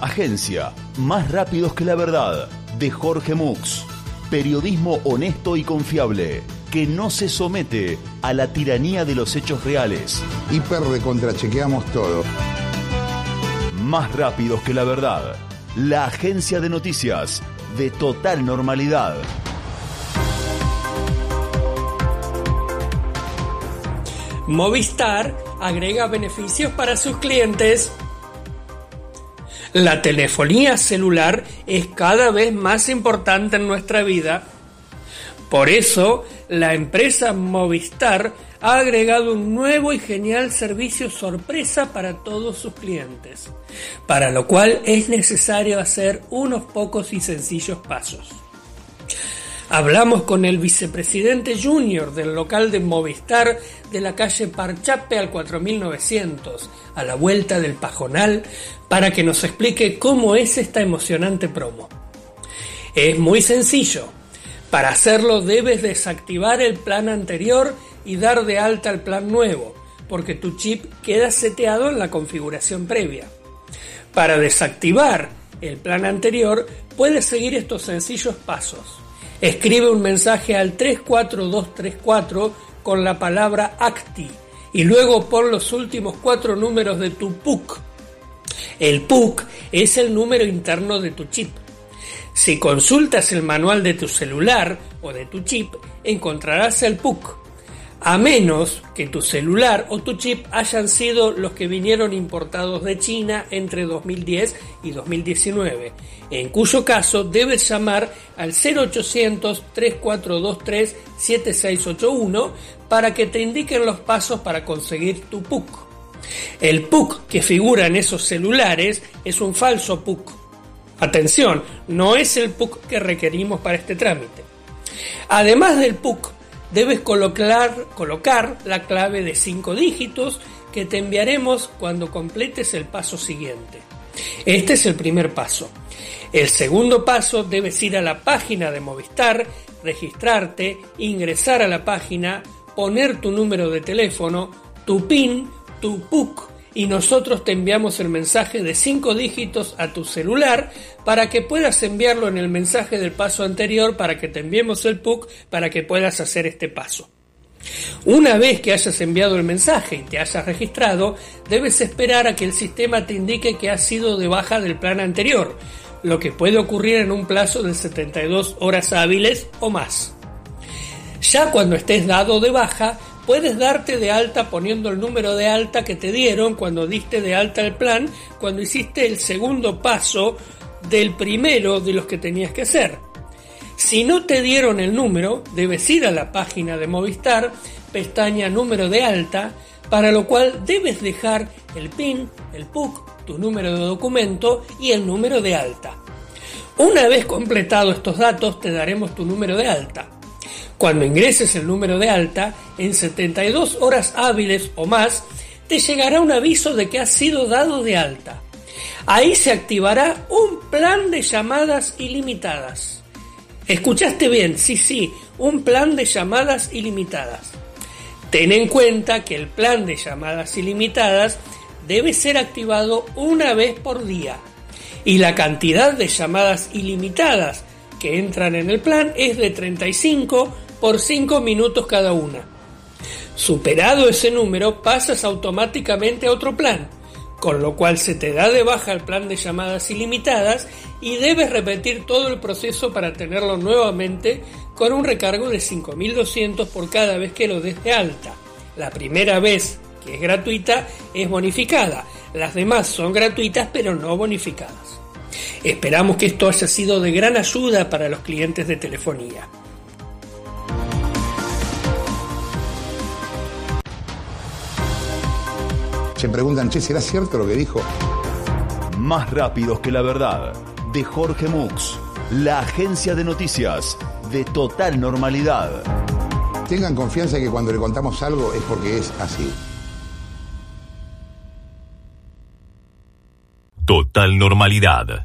Agencia Más Rápidos que la Verdad de Jorge Mux. Periodismo honesto y confiable que no se somete a la tiranía de los hechos reales. Hiper chequeamos todo. Más rápidos que la verdad. La agencia de noticias de total normalidad. Movistar agrega beneficios para sus clientes. La telefonía celular es cada vez más importante en nuestra vida. Por eso, la empresa Movistar ha agregado un nuevo y genial servicio sorpresa para todos sus clientes, para lo cual es necesario hacer unos pocos y sencillos pasos. Hablamos con el vicepresidente junior del local de Movistar de la calle Parchape al 4900, a la vuelta del Pajonal, para que nos explique cómo es esta emocionante promo. Es muy sencillo. Para hacerlo debes desactivar el plan anterior y dar de alta el plan nuevo, porque tu chip queda seteado en la configuración previa. Para desactivar el plan anterior, puedes seguir estos sencillos pasos. Escribe un mensaje al 34234 con la palabra ACTI y luego pon los últimos cuatro números de tu PUC. El PUC es el número interno de tu chip. Si consultas el manual de tu celular o de tu chip, encontrarás el PUC a menos que tu celular o tu chip hayan sido los que vinieron importados de China entre 2010 y 2019, en cuyo caso debes llamar al 0800 3423 7681 para que te indiquen los pasos para conseguir tu PUC. El PUC que figura en esos celulares es un falso PUC. Atención, no es el PUC que requerimos para este trámite. Además del PUC, debes colocar, colocar la clave de 5 dígitos que te enviaremos cuando completes el paso siguiente. Este es el primer paso. El segundo paso debes ir a la página de Movistar, registrarte, ingresar a la página, poner tu número de teléfono, tu PIN, tu PUC y nosotros te enviamos el mensaje de 5 dígitos a tu celular para que puedas enviarlo en el mensaje del paso anterior para que te enviemos el PUC para que puedas hacer este paso. Una vez que hayas enviado el mensaje y te hayas registrado, debes esperar a que el sistema te indique que has sido de baja del plan anterior, lo que puede ocurrir en un plazo de 72 horas hábiles o más. Ya cuando estés dado de baja, puedes darte de alta poniendo el número de alta que te dieron cuando diste de alta el plan, cuando hiciste el segundo paso del primero de los que tenías que hacer. Si no te dieron el número, debes ir a la página de Movistar, pestaña número de alta, para lo cual debes dejar el PIN, el PUC, tu número de documento y el número de alta. Una vez completado estos datos, te daremos tu número de alta. Cuando ingreses el número de alta, en 72 horas hábiles o más, te llegará un aviso de que has sido dado de alta. Ahí se activará un plan de llamadas ilimitadas. ¿Escuchaste bien? Sí, sí, un plan de llamadas ilimitadas. Ten en cuenta que el plan de llamadas ilimitadas debe ser activado una vez por día y la cantidad de llamadas ilimitadas que entran en el plan es de 35 por 5 minutos cada una. Superado ese número, pasas automáticamente a otro plan, con lo cual se te da de baja el plan de llamadas ilimitadas y debes repetir todo el proceso para tenerlo nuevamente con un recargo de 5.200 por cada vez que lo des de alta. La primera vez, que es gratuita, es bonificada. Las demás son gratuitas pero no bonificadas. Esperamos que esto haya sido de gran ayuda para los clientes de telefonía. Se preguntan, che, ¿será cierto lo que dijo? Más rápidos que la verdad, de Jorge Mux, la agencia de noticias de total normalidad. Tengan confianza que cuando le contamos algo es porque es así. Total normalidad.